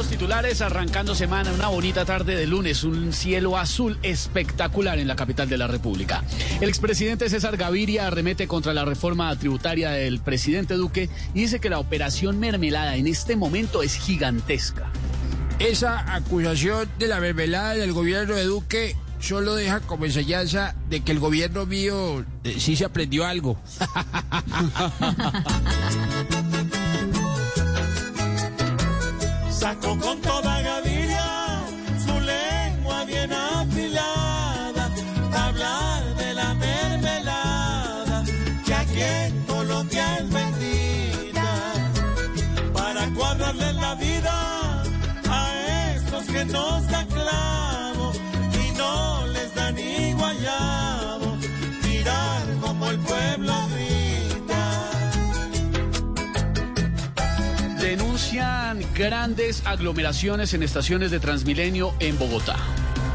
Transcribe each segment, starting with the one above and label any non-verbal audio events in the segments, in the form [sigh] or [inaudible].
los titulares, arrancando semana, una bonita tarde de lunes, un cielo azul espectacular en la capital de la República. El expresidente César Gaviria arremete contra la reforma tributaria del presidente Duque y dice que la operación mermelada en este momento es gigantesca. Esa acusación de la mermelada del gobierno de Duque solo deja como enseñanza de que el gobierno mío eh, sí se aprendió algo. [laughs] Sacó con toda Gaviria su lengua bien afilada, hablar de la mermelada que aquí en Colombia es bendita, para cuadrarle la vida Denuncian grandes aglomeraciones en estaciones de Transmilenio en Bogotá.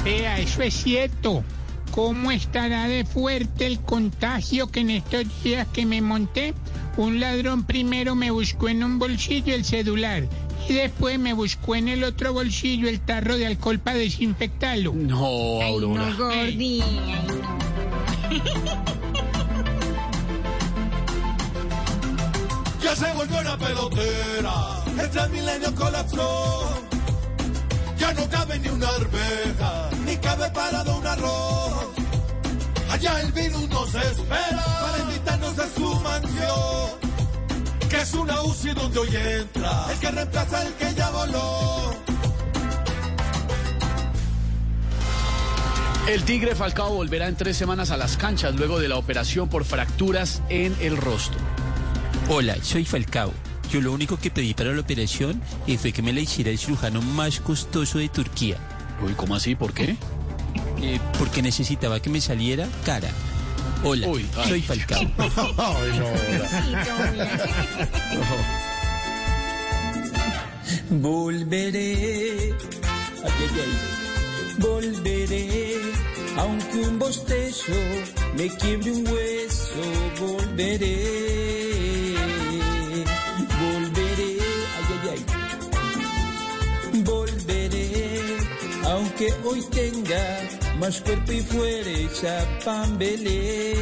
Vea, eso es cierto. ¿Cómo estará de fuerte el contagio que en estos días que me monté, un ladrón primero me buscó en un bolsillo el celular y después me buscó en el otro bolsillo el tarro de alcohol para desinfectarlo? No, Aurora. No, Gordi, ay, no. [laughs] Se volvió una pelotera, el Transmilenio colapsó. Ya no cabe ni una arveja, ni cabe parado un arroz. Allá el virus nos espera para invitarnos a su mansión. Que es una UCI donde hoy entra el que reemplaza al que ya voló. El Tigre Falcao volverá en tres semanas a las canchas luego de la operación por fracturas en el rostro. Hola, soy Falcao. Yo lo único que pedí para la operación fue que me la hiciera el cirujano más costoso de Turquía, Uy, ¿cómo así? ¿Por qué? eh, porque necesitaba que me saliera cara. Hola, Uy, ay. soy Falcao. [laughs] [laughs] Volveré, ay, ay, ay, volveré, aunque un bostezo me quiebre un hueso, volveré, aunque hoy tenga más cuerpo y fuerza, pambelé.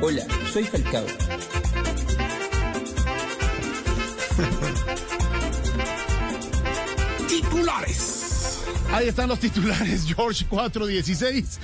Hola, soy Falcao. Ahí están los titulares, George 416.